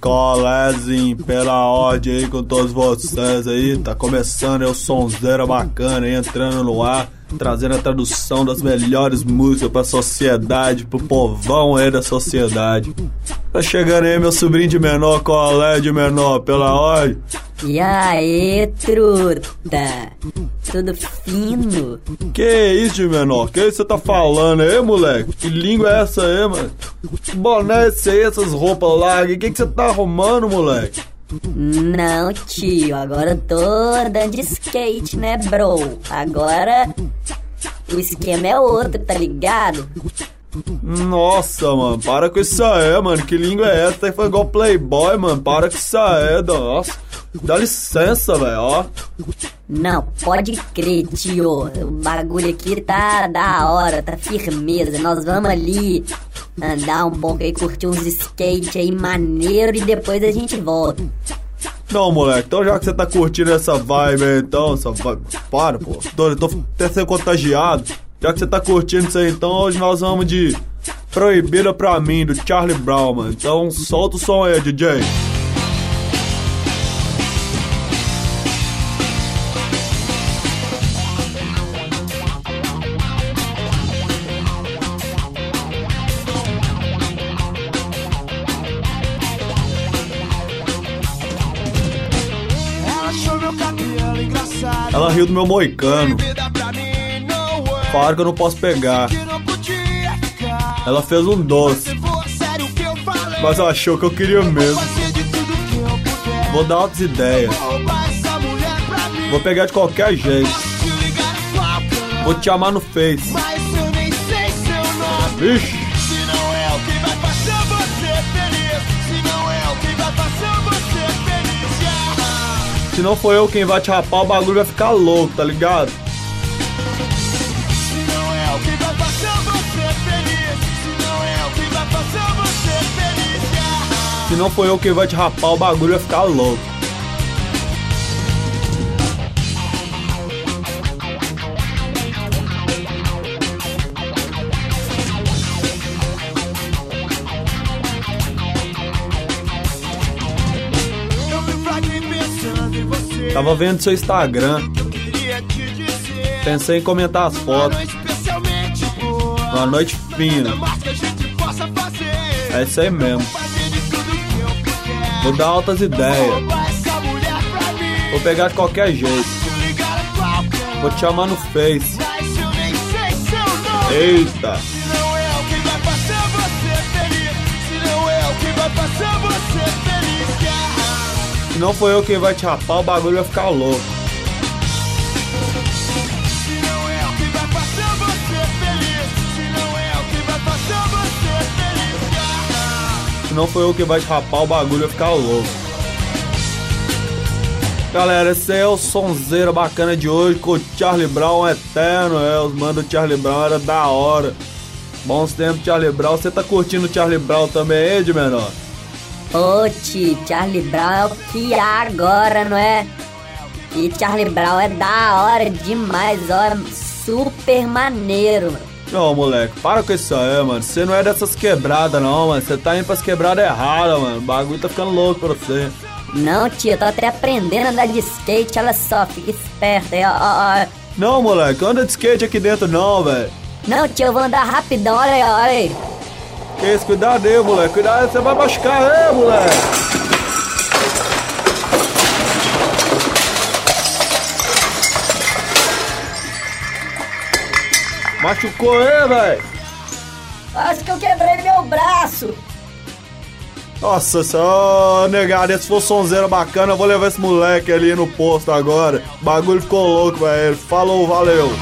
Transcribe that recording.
Colézinho, pela ordem aí com todos vocês aí, tá começando aí o sonzeira bacana aí, entrando no ar, trazendo a tradução das melhores músicas pra sociedade, pro povão aí da sociedade. Tá chegando aí meu sobrinho de menor, colé de menor, pela ordem. E aí, truta? Tudo fino? Que isso menor? Que isso você tá falando aí, moleque? Que língua é essa aí, mano? Que boné é esse aí, essas roupas largas? Que que você tá arrumando, moleque? Não, tio, agora eu tô andando de skate, né, bro? Agora o esquema é outro, tá ligado? Nossa, mano, para com isso aí, mano. Que língua é essa? Tá falando igual Playboy, mano. Para com isso aí, nossa. Dá licença, velho, ó. Não, pode crer, tio. O bagulho aqui tá da hora, tá firmeza. Nós vamos ali andar um pouco aí, curtir uns skate aí maneiro e depois a gente volta. Não, moleque, então já que você tá curtindo essa vibe aí, então, essa vibe. Para, pô. Tô, tô até sendo contagiado. Já que você tá curtindo isso aí, então hoje nós vamos de Proibida pra mim, do Charlie Brown, mano. Então solta o som aí, DJ. Ela riu do meu moicano. Falaram que eu não posso pegar. Ela fez um doce. Mas achou que eu queria mesmo. Vou dar outras ideias. Vou pegar de qualquer jeito. Vou te amar no Face. Vixe. Se não for eu quem vai te rapar, o bagulho vai ficar louco, tá ligado? Se não for eu quem vai te rapar, o bagulho vai ficar louco. Tava vendo seu Instagram. Pensei em comentar as fotos. Uma noite fina. É isso aí mesmo. Vou dar altas ideias. Vou pegar de qualquer jeito. Vou te chamar no Face. Eita! Não for eu quem vai te rapar, o bagulho vai ficar louco. Se não for eu quem vai te rapar, o bagulho vai ficar louco. Galera, esse é o sonzeiro bacana de hoje com o Charlie Brown eterno. É, os manos do Charlie Brown era da hora. Bons tempos, Charlie Brown. Você tá curtindo o Charlie Brown também, de menor? Ô, tio, Charlie Brown é o que há agora, não é? E Charlie Brown é da hora demais, ó, super maneiro, mano. Não, moleque, para com isso aí, mano. Você não é dessas quebradas, não, mano. Você tá indo pras quebradas erradas, mano. O bagulho tá ficando louco pra você. Não, tio, eu tô até aprendendo a andar de skate, olha só, fica esperto aí, ó, ó, ó. Não, moleque, anda de skate aqui dentro não, velho. Não, tio, eu vou andar rapidão, olha aí, olha aí. Que isso, cuidado aí, moleque. Cuidado, você vai machucar aí, moleque. Machucou aí, velho. Acho que eu quebrei meu braço. Nossa senhora, negado, esse for sonzeiro bacana, eu vou levar esse moleque ali no posto agora. O bagulho ficou louco, velho. Falou, valeu.